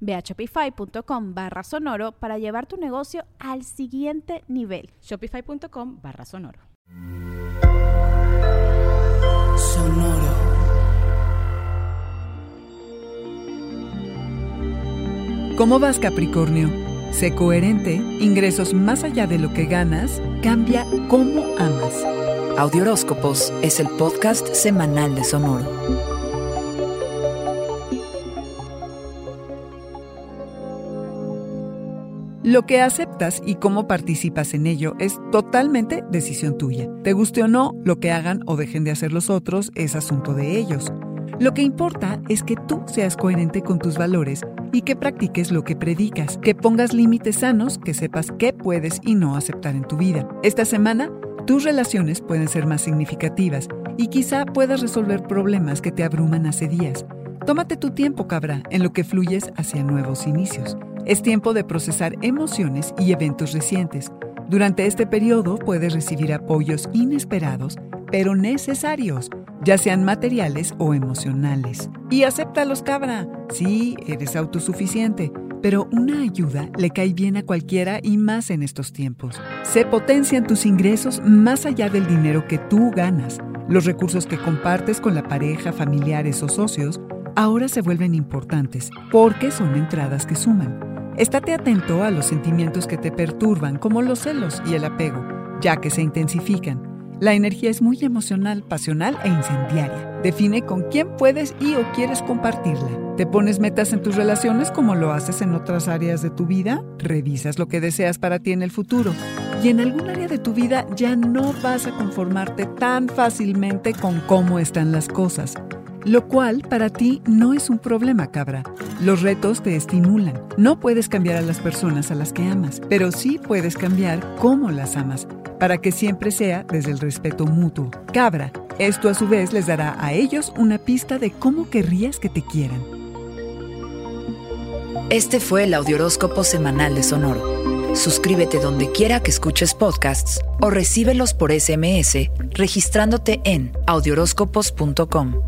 Ve a shopify.com barra sonoro para llevar tu negocio al siguiente nivel. Shopify.com barra sonoro. Sonoro. ¿Cómo vas Capricornio? Sé coherente, ingresos más allá de lo que ganas, cambia cómo amas. Audioróscopos es el podcast semanal de Sonoro. Lo que aceptas y cómo participas en ello es totalmente decisión tuya. Te guste o no, lo que hagan o dejen de hacer los otros es asunto de ellos. Lo que importa es que tú seas coherente con tus valores y que practiques lo que predicas, que pongas límites sanos, que sepas qué puedes y no aceptar en tu vida. Esta semana, tus relaciones pueden ser más significativas y quizá puedas resolver problemas que te abruman hace días. Tómate tu tiempo, cabra, en lo que fluyes hacia nuevos inicios. Es tiempo de procesar emociones y eventos recientes. Durante este periodo puedes recibir apoyos inesperados, pero necesarios, ya sean materiales o emocionales. Y acéptalos, cabra. Sí, eres autosuficiente, pero una ayuda le cae bien a cualquiera y más en estos tiempos. Se potencian tus ingresos más allá del dinero que tú ganas. Los recursos que compartes con la pareja, familiares o socios ahora se vuelven importantes porque son entradas que suman. Estate atento a los sentimientos que te perturban, como los celos y el apego, ya que se intensifican. La energía es muy emocional, pasional e incendiaria. Define con quién puedes y o quieres compartirla. ¿Te pones metas en tus relaciones como lo haces en otras áreas de tu vida? ¿Revisas lo que deseas para ti en el futuro? Y en algún área de tu vida ya no vas a conformarte tan fácilmente con cómo están las cosas lo cual para ti no es un problema, cabra. Los retos te estimulan. No puedes cambiar a las personas a las que amas, pero sí puedes cambiar cómo las amas, para que siempre sea desde el respeto mutuo. Cabra, esto a su vez les dará a ellos una pista de cómo querrías que te quieran. Este fue el Audioróscopo Semanal de Sonoro. Suscríbete donde quiera que escuches podcasts o recíbelos por SMS registrándote en audioróscopos.com.